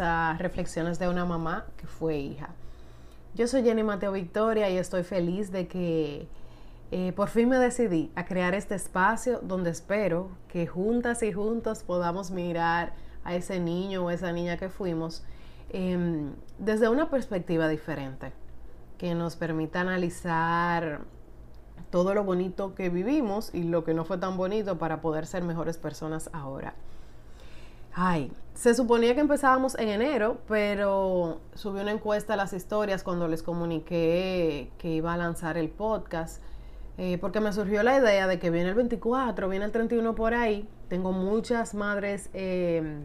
a Reflexiones de una mamá que fue hija. Yo soy Jenny Mateo Victoria y estoy feliz de que eh, por fin me decidí a crear este espacio donde espero que juntas y juntos podamos mirar a ese niño o esa niña que fuimos em, desde una perspectiva diferente, que nos permita analizar todo lo bonito que vivimos y lo que no fue tan bonito para poder ser mejores personas ahora. Ay, se suponía que empezábamos en enero, pero subí una encuesta a las historias cuando les comuniqué que iba a lanzar el podcast, eh, porque me surgió la idea de que viene el 24, viene el 31 por ahí. Tengo muchas madres em,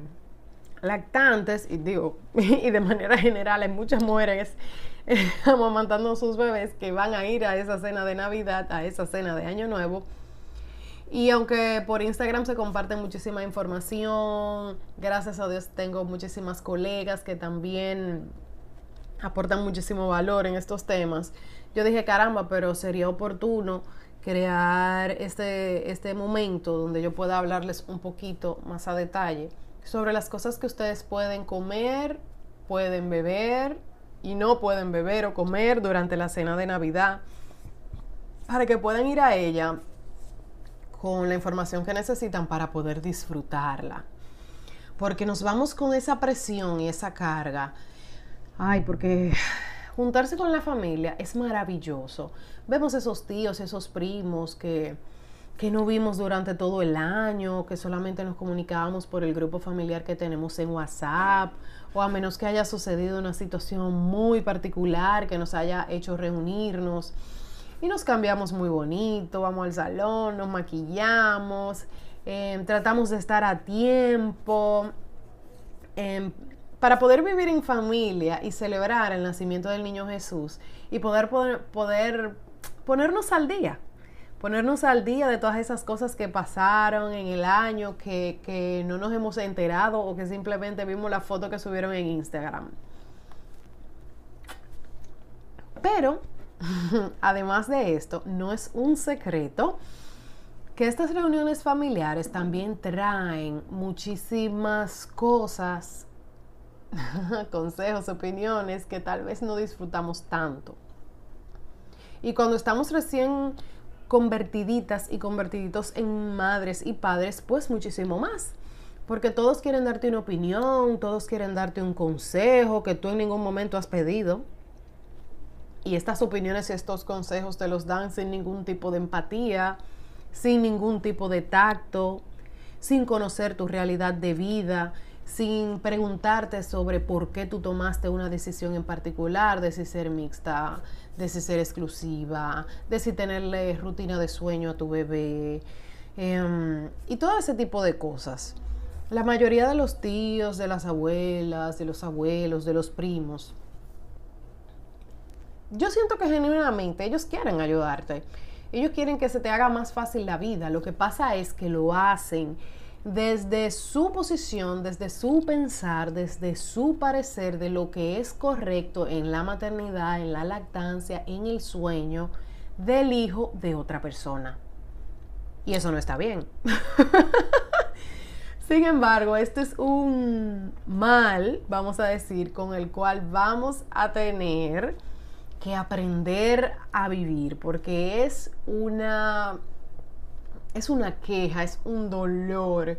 lactantes, y digo, y de manera general hay muchas mujeres eh, amamantando a sus bebés que van a ir a esa cena de Navidad, a esa cena de Año Nuevo y aunque por Instagram se comparte muchísima información, gracias a Dios tengo muchísimas colegas que también aportan muchísimo valor en estos temas. Yo dije, caramba, pero sería oportuno crear este, este momento donde yo pueda hablarles un poquito más a detalle sobre las cosas que ustedes pueden comer, pueden beber y no pueden beber o comer durante la cena de Navidad, para que puedan ir a ella con la información que necesitan para poder disfrutarla. Porque nos vamos con esa presión y esa carga. Ay, porque juntarse con la familia es maravilloso. Vemos esos tíos, esos primos que, que no vimos durante todo el año, que solamente nos comunicábamos por el grupo familiar que tenemos en WhatsApp, o a menos que haya sucedido una situación muy particular que nos haya hecho reunirnos y nos cambiamos muy bonito, vamos al salón, nos maquillamos, em, tratamos de estar a tiempo. Em, para poder vivir en familia y celebrar el nacimiento del niño Jesús y poder, poder, ponernos al día, ponernos al día de todas esas cosas que pasaron en el año, que, que no nos hemos enterado o que simplemente vimos la foto que subieron en Instagram. Pero Además de esto, no es un secreto que estas reuniones familiares también traen muchísimas cosas, consejos, opiniones que tal vez no disfrutamos tanto. Y cuando estamos recién convertiditas y convertiditos en madres y padres, pues muchísimo más. Porque todos quieren darte una opinión, todos quieren darte un consejo que tú en ningún momento has pedido y estas opiniones y estos consejos te los dan sin ningún tipo de empatía, sin ningún tipo de tacto, sin conocer tu realidad de vida, sin preguntarte sobre por qué tú tomaste una decisión en particular, de si ser mixta, de si ser exclusiva, de si tenerle rutina de sueño a tu bebé em, y todo ese tipo de cosas. La mayoría de los tíos, de las abuelas, de los abuelos, de los primos, yo siento que genuinamente ellos quieren ayudarte. Ellos quieren que se te haga más fácil la vida. Lo que pasa es que lo hacen desde su posición, desde su pensar, desde su parecer de lo que es correcto en la maternidad, en la lactancia, en el sueño del hijo de otra persona. Y eso no está bien. Sin embargo, este es un mal, vamos a decir, con el cual vamos a tener que aprender a vivir, porque es una, es una queja, es un dolor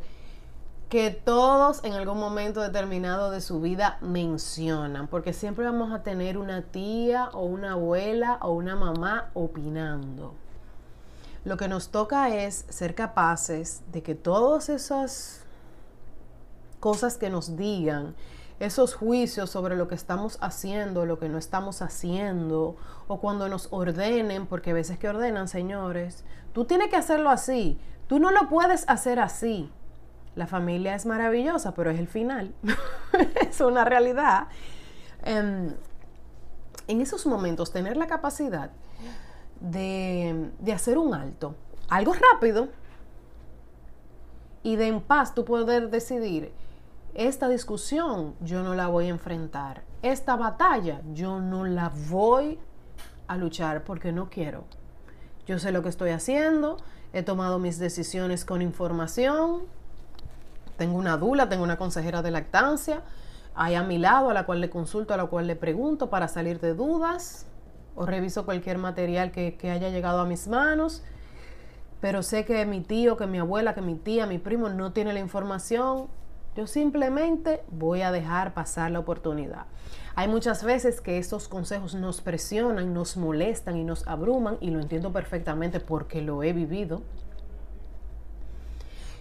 que todos en algún momento determinado de su vida mencionan, porque siempre vamos a tener una tía o una abuela o una mamá opinando. Lo que nos toca es ser capaces de que todas esas cosas que nos digan, esos juicios sobre lo que estamos haciendo, lo que no estamos haciendo, o cuando nos ordenen, porque a veces que ordenan, señores, tú tienes que hacerlo así, tú no lo puedes hacer así. La familia es maravillosa, pero es el final, es una realidad. Em, en esos momentos, tener la capacidad de, de hacer un alto, algo rápido, y de en paz tú poder decidir esta discusión yo no la voy a enfrentar. Esta batalla yo no la voy a luchar porque no quiero. Yo sé lo que estoy haciendo, he tomado mis decisiones con información Tengo una dula, tengo una consejera de lactancia ahí a mi lado, a la cual le consulto, a la cual le pregunto para salir de dudas o reviso cualquier material que, que haya llegado a mis manos. Pero sé que mi tío, que mi abuela, que mi tía, mi primo no tiene la información. Yo simplemente voy a dejar pasar la oportunidad. Hay muchas veces que estos consejos nos presionan, nos molestan y nos abruman y lo entiendo perfectamente porque lo he vivido.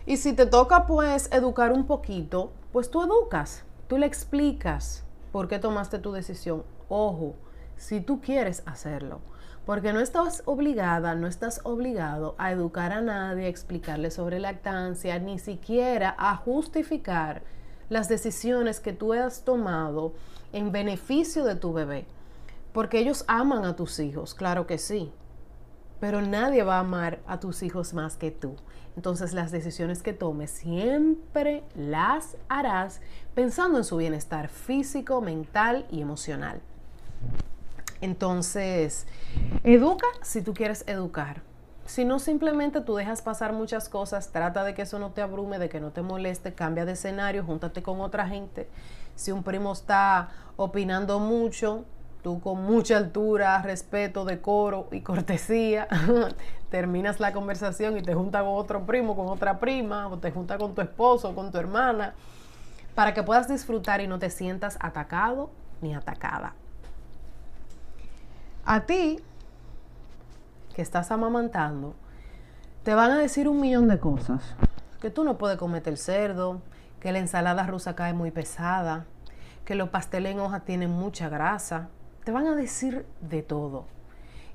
Y si te toca pues educar un poquito, pues tú educas. Tú le explicas por qué tomaste tu decisión. Ojo, si tú quieres hacerlo. Porque no estás obligada, no estás obligado a educar a nadie, a explicarle sobre lactancia, ni siquiera a justificar las decisiones que tú has tomado en beneficio de tu bebé. Porque ellos aman a tus hijos, claro que sí. Pero nadie va a amar a tus hijos más que tú. Entonces las decisiones que tomes siempre las harás pensando en su bienestar físico, mental y emocional. Entonces, educa si tú quieres educar. Si no, simplemente tú dejas pasar muchas cosas, trata de que eso no te abrume, de que no te moleste, cambia de escenario, júntate con otra gente. Si un primo está opinando mucho, tú con mucha altura, respeto, decoro y cortesía, terminas la conversación y te junta con otro primo, con otra prima, o te junta con tu esposo, con tu hermana, para que puedas disfrutar y no te sientas atacado ni atacada. A ti, que estás amamantando, te van a decir un millón de cosas. Que tú no puedes cometer cerdo, que la ensalada rusa cae muy pesada, que los pasteles en hoja tienen mucha grasa, te van a decir de todo.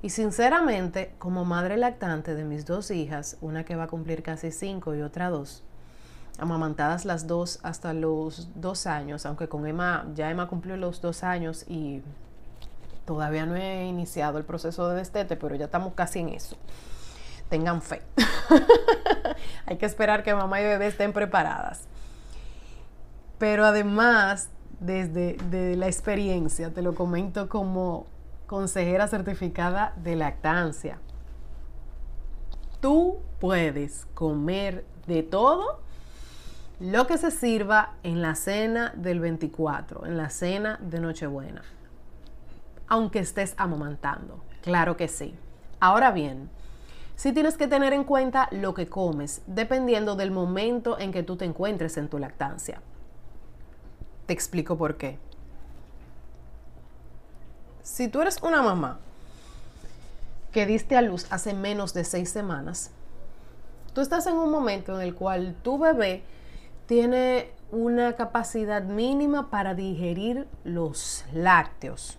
Y sinceramente, como madre lactante de mis dos hijas, una que va a cumplir casi cinco y otra dos, amamantadas las dos hasta los dos años, aunque con Emma, ya Emma cumplió los dos años y todavía no he iniciado el proceso de destete, pero ya estamos casi en eso. Tengan fe. Hay que esperar que mamá y bebé estén preparadas. Pero además desde la experiencia, te lo comento como consejera certificada de lactancia. Tú puedes comer de todo lo que se sirva en la cena del 24, en la cena de Nochebuena, aunque estés amamantando. Claro que sí. Ahora bien, sí tienes que tener en cuenta lo que comes, dependiendo del momento en que tú te encuentres en tu lactancia. Te explico por qué. Si tú eres una mamá que diste a luz hace menos de seis semanas, tú estás en un momento en el cual tu bebé tiene una capacidad mínima para digerir los lácteos.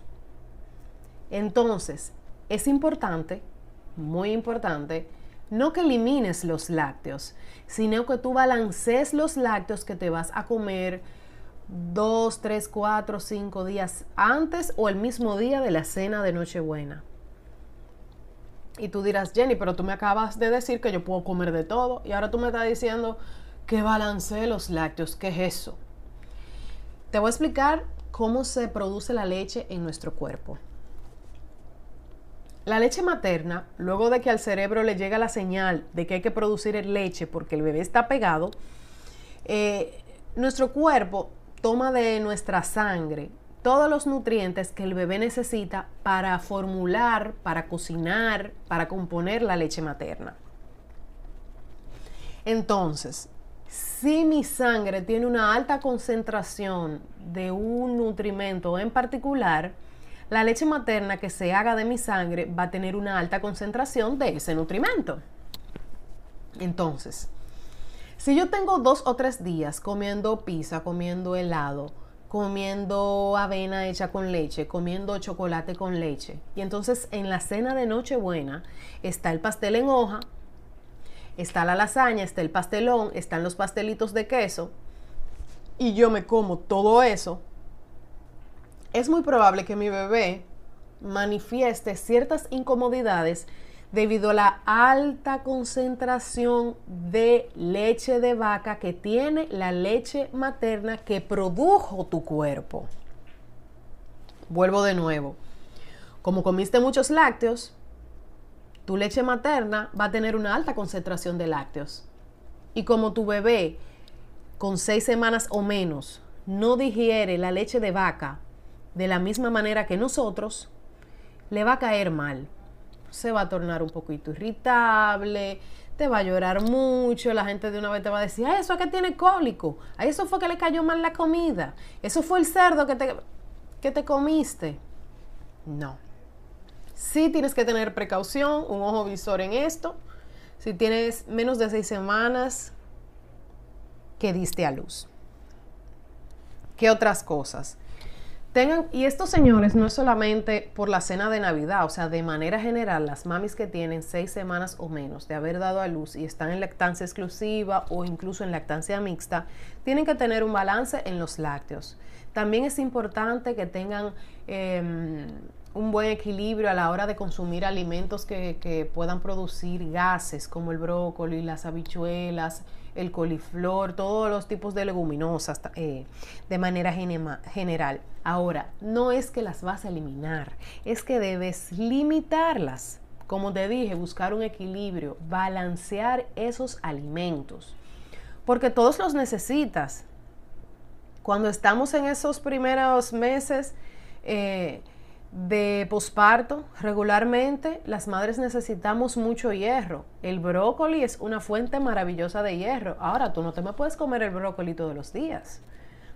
Entonces, es importante, muy importante, no que elimines los lácteos, sino que tú balancees los lácteos que te vas a comer dos, tres, cuatro, cinco días antes o el mismo día de la cena de Nochebuena. Y tú dirás, Jenny, pero tú me acabas de decir que yo puedo comer de todo y ahora tú me estás diciendo que balance los lácteos. ¿Qué es eso? Te voy a explicar cómo se produce la leche en nuestro cuerpo. La leche materna, luego de que al cerebro le llega la señal de que hay que producir leche porque el bebé está pegado, eh, nuestro cuerpo toma de nuestra sangre todos los nutrientes que el bebé necesita para formular, para cocinar, para componer la leche materna. Entonces, si mi sangre tiene una alta concentración de un nutrimento en particular, la leche materna que se haga de mi sangre va a tener una alta concentración de ese nutrimento. Entonces, si yo tengo dos o tres días comiendo pizza, comiendo helado, comiendo avena hecha con leche, comiendo chocolate con leche, y entonces en la cena de Nochebuena está el pastel en hoja, está la lasaña, está el pastelón, están los pastelitos de queso, y yo me como todo eso, es muy probable que mi bebé manifieste ciertas incomodidades debido a la alta concentración de leche de vaca que tiene la leche materna que produjo tu cuerpo. Vuelvo de nuevo. Como comiste muchos lácteos, tu leche materna va a tener una alta concentración de lácteos. Y como tu bebé con seis semanas o menos no digiere la leche de vaca de la misma manera que nosotros, le va a caer mal. Se va a tornar un poquito irritable, te va a llorar mucho, la gente de una vez te va a decir, eso es que tiene cólico, a eso fue que le cayó mal la comida, eso fue el cerdo que te, que te comiste. No. Sí tienes que tener precaución, un ojo visor en esto. Si tienes menos de seis semanas que diste a luz. ¿Qué otras cosas? Tengan, y estos señores no es solamente por la cena de Navidad, o sea, de manera general, las mamis que tienen seis semanas o menos de haber dado a luz y están en lactancia exclusiva o incluso en lactancia mixta, tienen que tener un balance en los lácteos. También es importante que tengan em, un buen equilibrio a la hora de consumir alimentos que, que puedan producir gases, como el brócoli, las habichuelas, el coliflor, todos los tipos de leguminosas eh, de manera general. Ahora, no es que las vas a eliminar, es que debes limitarlas. Como te dije, buscar un equilibrio, balancear esos alimentos, porque todos los necesitas. Cuando estamos en esos primeros meses, eh, de posparto, regularmente las madres necesitamos mucho hierro. El brócoli es una fuente maravillosa de hierro. Ahora, tú no te me puedes comer el brócoli todos los días,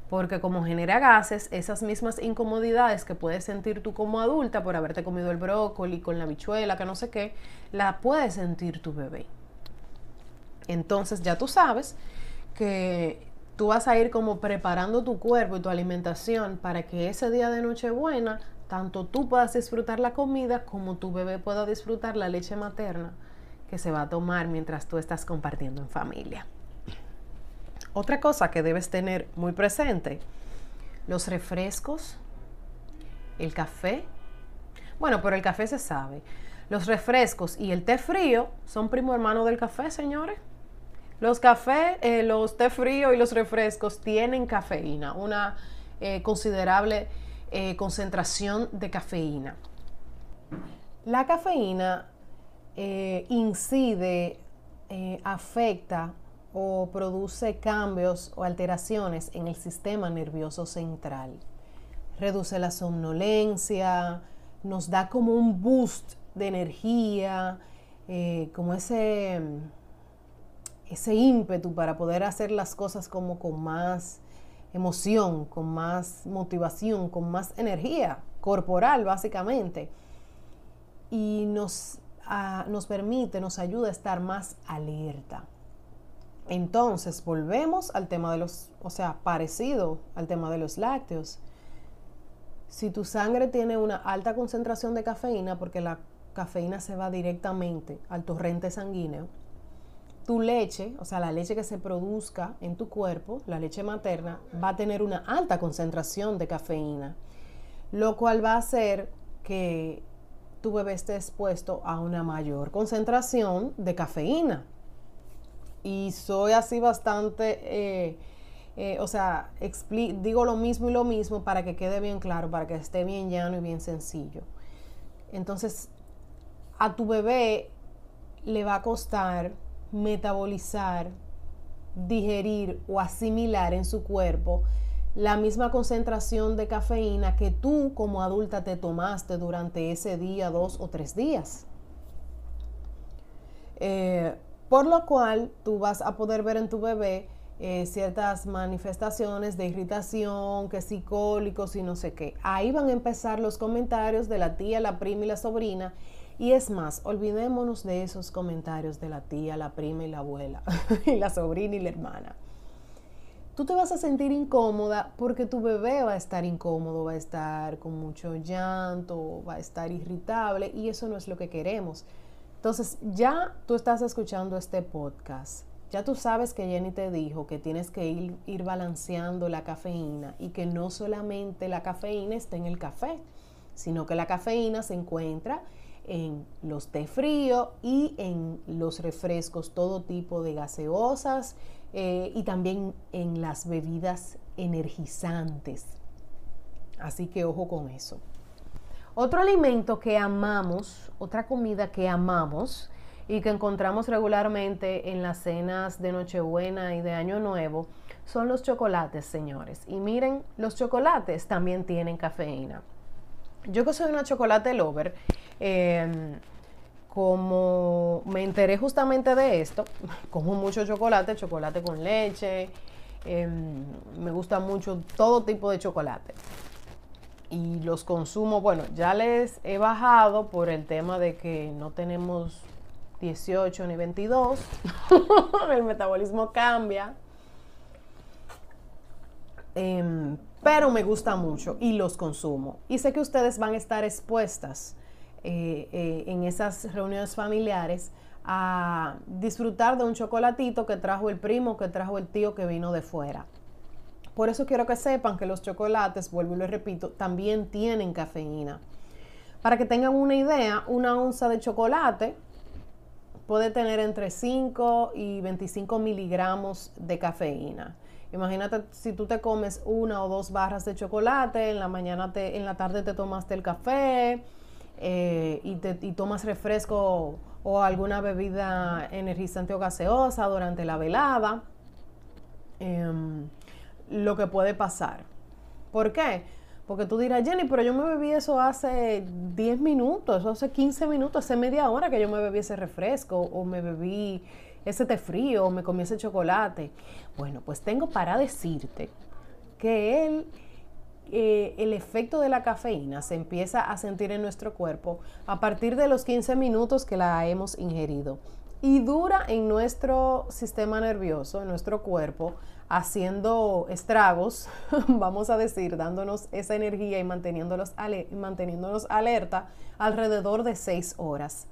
porque como genera gases, esas mismas incomodidades que puedes sentir tú como adulta por haberte comido el brócoli con la bichuela, que no sé qué, la puede sentir tu bebé. Entonces ya tú sabes que tú vas a ir como preparando tu cuerpo y tu alimentación para que ese día de Nochebuena tanto tú puedas disfrutar la comida como tu bebé pueda disfrutar la leche materna que se va a tomar mientras tú estás compartiendo en familia. Otra cosa que debes tener muy presente, los refrescos, el café. Bueno, pero el café se sabe. Los refrescos y el té frío son primo hermano del café, señores. Los cafés, eh, los té frío y los refrescos tienen cafeína, una eh, considerable eh, concentración de cafeína. La cafeína eh, incide, eh, afecta o produce cambios o alteraciones en el sistema nervioso central. Reduce la somnolencia, nos da como un boost de energía, como ese, ese ímpetu para poder hacer las cosas como con más emoción, con más motivación, con más energía corporal básicamente. Y nos, ah, nos permite, nos ayuda a estar más alerta. Entonces, volvemos al tema de los, o sea, parecido al tema de los lácteos. Si tu sangre tiene una alta concentración de cafeína, porque la cafeína se va directamente al torrente sanguíneo, tu leche, o sea, la leche que se produzca en tu cuerpo, la leche materna, va a tener una alta concentración de cafeína, lo cual va a hacer que tu bebé esté expuesto a una mayor concentración de cafeína. Y soy así bastante, eh, eh, o sea, digo lo mismo y lo mismo para que quede bien claro, para que esté bien llano y bien sencillo. Entonces, a tu bebé le va a costar metabolizar, digerir o asimilar en su cuerpo la misma concentración de cafeína que tú como adulta te tomaste durante ese día, dos o tres días. Eh, por lo cual tú vas a poder ver en tu bebé eh, ciertas manifestaciones de irritación, que psicólicos y no sé qué. Ahí van a empezar los comentarios de la tía, la prima y la sobrina y es más, olvidémonos de esos comentarios de la tía, la prima y la abuela, y la sobrina y la hermana. Tú te vas a sentir incómoda porque tu bebé va a estar incómodo, va a estar con mucho llanto, va a estar irritable y eso no es lo que queremos. Entonces, ya tú estás escuchando este podcast. Ya tú sabes que Jenny te dijo que tienes que ir, ir balanceando la cafeína y que no solamente la cafeína está en el café, sino que la cafeína se encuentra en los té fríos y en los refrescos, todo tipo de gaseosas eh, y también en las bebidas energizantes. Así que ojo con eso. Otro alimento que amamos, otra comida que amamos, y que encontramos regularmente en las cenas de Nochebuena y de Año Nuevo son los chocolates, señores. Y miren, los chocolates también tienen cafeína. Yo que soy una chocolate lover, em, como me enteré justamente de esto, como mucho chocolate, chocolate con leche, em, me gusta mucho todo tipo de chocolate. Y los consumo, bueno, ya les he bajado por el tema de que no tenemos 18 ni 22, el metabolismo cambia. Em, pero me gusta mucho y los consumo. Y sé que ustedes van a estar expuestas eh, eh, en esas reuniones familiares a disfrutar de un chocolatito que trajo el primo, que trajo el tío que vino de fuera. Por eso quiero que sepan que los chocolates, vuelvo y lo repito, también tienen cafeína. Para que tengan una idea, una onza de chocolate puede tener entre 5 y 25 miligramos de cafeína. Imagínate si tú te comes una o dos barras de chocolate, en la mañana, te, en la tarde te tomaste el café eh, y, te, tomas refresco o alguna bebida energizante o gaseosa durante la velada. Em, lo que puede pasar. ¿Por qué? Porque tú dirás, Jenny, pero yo me bebí eso hace 10 minutos, hace 15 minutos, hace media hora que yo me bebí ese refresco o me bebí ese té frío o me comí ese chocolate. Bueno, pues tengo para decirte que el, el efecto de la cafeína se empieza a sentir en nuestro cuerpo a partir de los 15 minutos que la hemos ingerido y dura en nuestro sistema nervioso, en nuestro cuerpo, haciendo estragos, vamos a decir, dándonos esa energía y manteniéndonos, manteniéndonos alerta alrededor de 6 horas.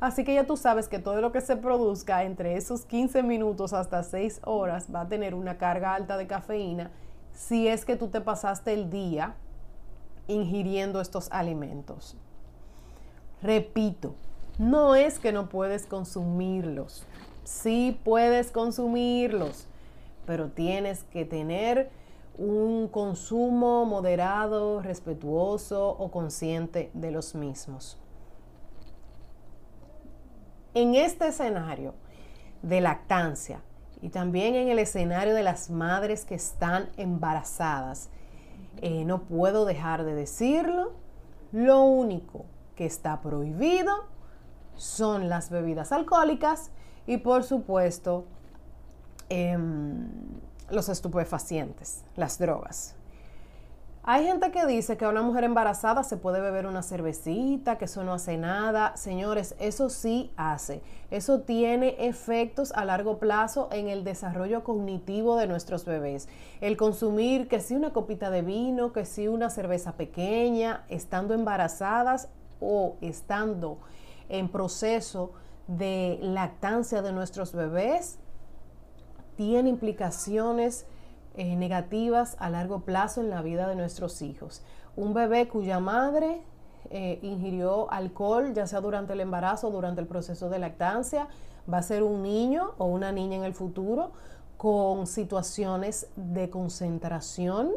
Así que ya tú sabes que todo lo que se produzca entre esos 15 minutos hasta 6 horas va a tener una carga alta de cafeína si es que tú te pasaste el día ingiriendo estos alimentos. Repito, no es que no puedes consumirlos, sí puedes consumirlos, pero tienes que tener un consumo moderado, respetuoso o consciente de los mismos. En este escenario de lactancia y también en el escenario de las madres que están embarazadas, eh, no puedo dejar de decirlo, lo único que está prohibido son las bebidas alcohólicas y por supuesto em, los estupefacientes, las drogas. Hay gente que dice que a una mujer embarazada se puede beber una cervecita, que eso no hace nada. Señores, eso sí hace. Eso tiene efectos a largo plazo en el desarrollo cognitivo de nuestros bebés. El consumir que si una copita de vino, que si una cerveza pequeña, estando embarazadas o estando en proceso de lactancia de nuestros bebés tiene implicaciones eh, negativas a largo plazo en la vida de nuestros hijos. Un bebé cuya madre eh, ingirió alcohol, ya sea durante el embarazo o durante el proceso de lactancia, va a ser un niño o una niña en el futuro con situaciones de concentración,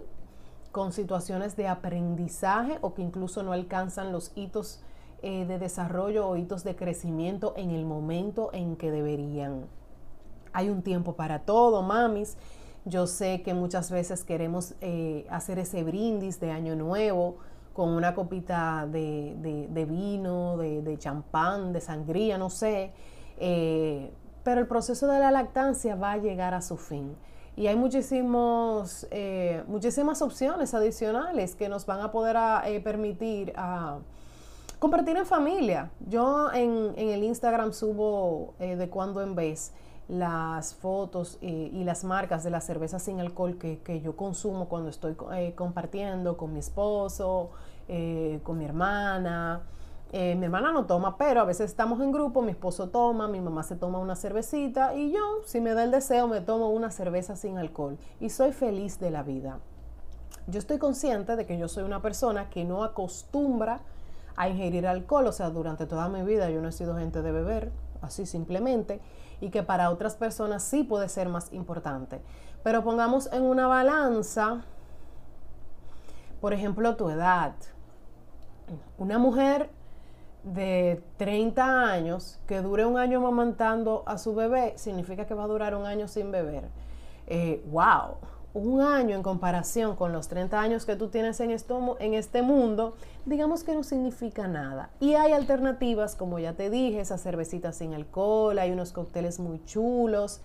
con situaciones de aprendizaje o que incluso no alcanzan los hitos eh, de desarrollo o hitos de crecimiento en el momento en que deberían. Hay un tiempo para todo, mamis. Yo sé que muchas veces queremos eh, hacer ese brindis de año nuevo con una copita de, vino, de, champán, de sangría, no sé. Eh, pero el proceso de la lactancia va a llegar a su fin. Y hay muchísimos, muchísimas opciones adicionales que nos van a poder permitir a Compartir en familia. Yo en, el Instagram subo eh, de cuando en vez las fotos eh, y las marcas de la cerveza sin alcohol que, yo consumo cuando estoy eh, compartiendo con mi esposo, con mi hermana. mi hermana no toma, pero a veces estamos en grupo, mi esposo toma, mi mamá se toma una cervecita y yo, si me da el deseo, me tomo una cerveza sin alcohol y soy feliz de la vida. Yo estoy consciente de que yo soy una persona que no acostumbra a ingerir alcohol, o sea, durante toda mi vida yo no he sido gente de beber, así simplemente, y que para otras personas sí puede ser más importante. Pero pongamos en una balanza, por ejemplo, tu edad. Una mujer de 30 años que dure un año amamantando a su bebé, significa que va a durar un año sin beber. Eh, ¡Wow! Un año en comparación con los 30 años que tú tienes en, en este mundo, digamos que no significa nada. Y hay alternativas, como ya te dije, esas cervecitas sin alcohol, hay unos cócteles muy chulos.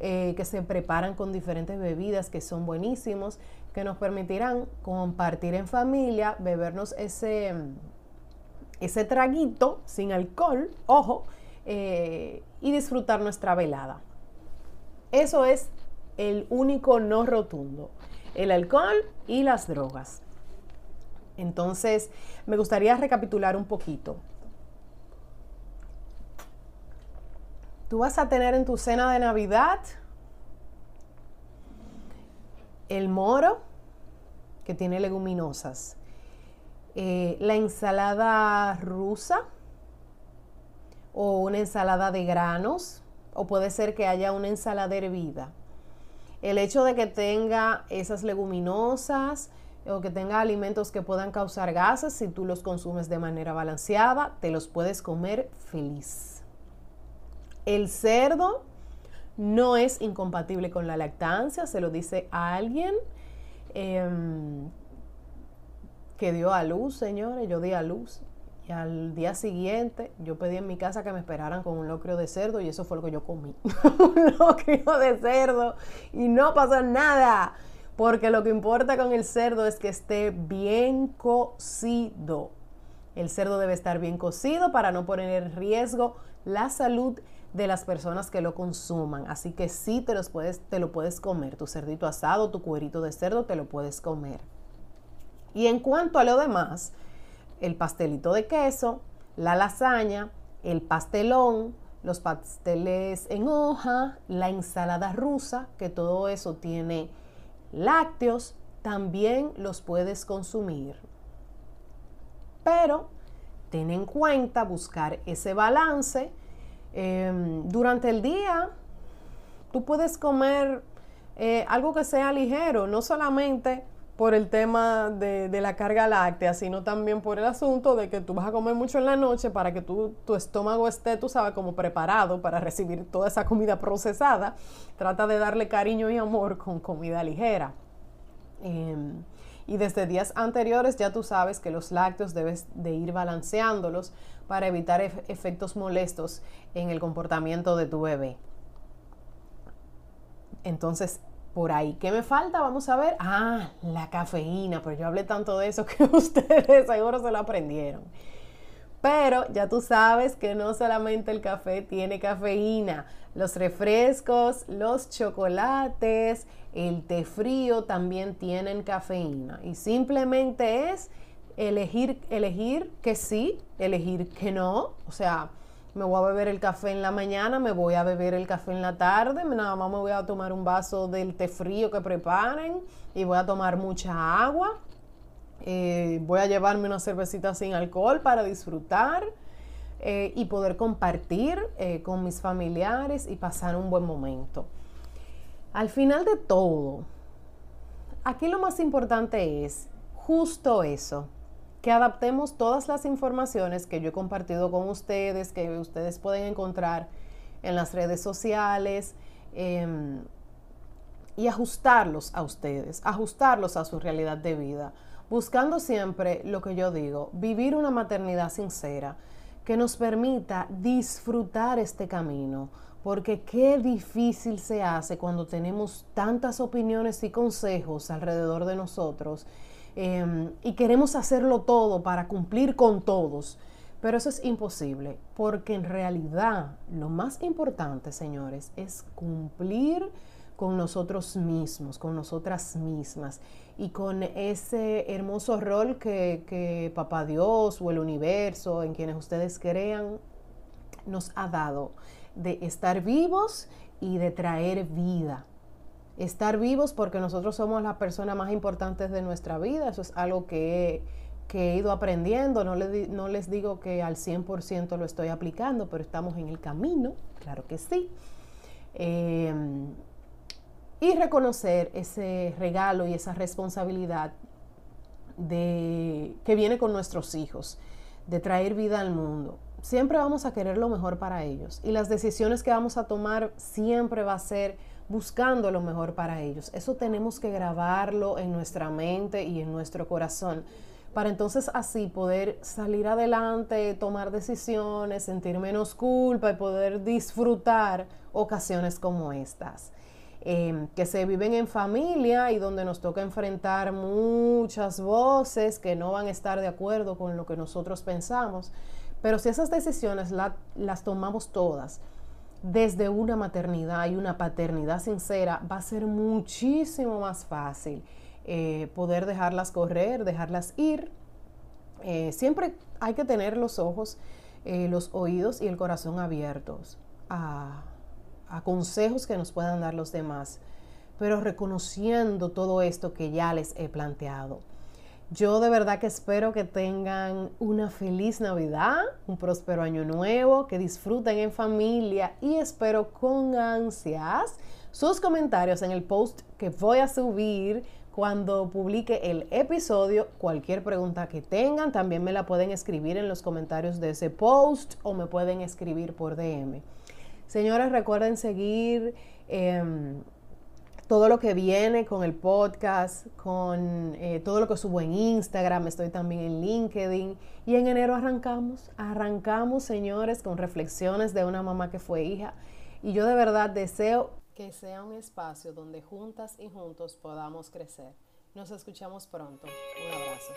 Eh, que se preparan con diferentes bebidas que son buenísimos, que nos permitirán compartir en familia, bebernos ese, ese traguito sin alcohol, ojo, eh, y disfrutar nuestra velada. Eso es el único no rotundo, el alcohol y las drogas. Entonces, me gustaría recapitular un poquito. Tú vas a tener en tu cena de Navidad el moro, que tiene leguminosas, eh, la ensalada rusa o una ensalada de granos, o puede ser que haya una ensalada hervida. El hecho de que tenga esas leguminosas o que tenga alimentos que puedan causar gases, si tú los consumes de manera balanceada, te los puedes comer feliz. El cerdo no es incompatible con la lactancia, se lo dice a alguien. Em, que dio a luz, señores, yo di a luz. Y al día siguiente yo pedí en mi casa que me esperaran con un locrio de cerdo y eso fue lo que yo comí. un locrio de cerdo y no pasó nada. Porque lo que importa con el cerdo es que esté bien cocido. El cerdo debe estar bien cocido para no poner en riesgo la salud de las personas que lo consuman. Así que sí te, los puedes, te lo puedes comer. Tu cerdito asado, tu cuerito de cerdo, te lo puedes comer. Y en cuanto a lo demás, el pastelito de queso, la lasaña, el pastelón, los pasteles en hoja, la ensalada rusa, que todo eso tiene lácteos, también los puedes consumir. Pero ten en cuenta buscar ese balance. Em, durante el día, tú puedes comer eh, algo que sea ligero, no solamente por el tema de, la carga láctea, sino también por el asunto de que tú vas a comer mucho en la noche para que tu estómago esté, tú sabes, como preparado para recibir toda esa comida procesada. Trata de darle cariño y amor con comida ligera. Em, y desde días anteriores ya tú sabes que los lácteos debes de ir balanceándolos para evitar efectos molestos en el comportamiento de tu bebé. Entonces, por ahí. ¿Qué me falta? Vamos a ver. Ah, la cafeína, pero yo hablé tanto de eso que ustedes seguro se lo aprendieron. Pero ya tú sabes que no solamente el café tiene cafeína, los refrescos, los chocolates, el té frío también tienen cafeína. Y simplemente es elegir, elegir que sí, elegir que no. O sea, me voy a beber el café en la mañana, me voy a beber el café en la tarde, nada más me voy a tomar un vaso del té frío que preparen y voy a tomar mucha agua. Eh, voy a llevarme una cervecita sin alcohol para disfrutar eh, y poder compartir eh, con mis familiares y pasar un buen momento. Al final de todo, aquí lo más importante es justo eso, que adaptemos todas las informaciones que yo he compartido con ustedes, que ustedes pueden encontrar en las redes sociales, em, y ajustarlos a ustedes, ajustarlos a su realidad de vida, buscando siempre lo que yo digo, vivir una maternidad sincera que nos permita disfrutar este camino, porque qué difícil se hace cuando tenemos tantas opiniones y consejos alrededor de nosotros Em, y queremos hacerlo todo para cumplir con todos. Pero eso es imposible, porque en realidad lo más importante, señores, es cumplir con nosotros mismos, con nosotras mismas y con ese hermoso rol que, que Papá Dios o el universo, en quienes ustedes crean, nos ha dado de estar vivos y de traer vida estar vivos porque nosotros somos las personas más importantes de nuestra vida. Eso es algo que he, ido aprendiendo. No, no, les digo que al 100% lo estoy aplicando, pero estamos en el camino, claro que sí. Em, y reconocer ese regalo y esa responsabilidad de, que viene con nuestros hijos, de traer vida al mundo, siempre vamos a querer lo mejor para ellos y las decisiones que vamos a tomar siempre va a ser buscando lo mejor para ellos. Eso tenemos que grabarlo en nuestra mente y en nuestro corazón para entonces así poder salir adelante, tomar decisiones, sentir menos culpa y poder disfrutar ocasiones como estas. Em, que se viven en familia y donde nos toca enfrentar muchas voces que no van a estar de acuerdo con lo que nosotros pensamos. Pero si esas decisiones las tomamos todas desde una maternidad y una paternidad sincera, va a ser muchísimo más fácil eh, poder dejarlas correr, dejarlas ir. Eh, siempre hay que tener los ojos, eh, los oídos y el corazón abiertos a, a consejos que nos puedan dar los demás, pero reconociendo todo esto que ya les he planteado. Yo de verdad que espero que tengan una feliz Navidad, un próspero año nuevo, que disfruten en familia y espero con ansias sus comentarios en el post que voy a subir cuando publique el episodio. Cualquier pregunta que tengan, también me la pueden escribir en los comentarios de ese post o me pueden escribir por DM. Señores, recuerden seguir em, todo lo que viene con el podcast, con eh, todo lo que subo en Instagram, estoy también en LinkedIn. Y en enero arrancamos, arrancamos, señores, con reflexiones de una mamá que fue hija. Y yo de verdad deseo que sea un espacio donde juntas y juntos podamos crecer. Nos escuchamos pronto. Un abrazo.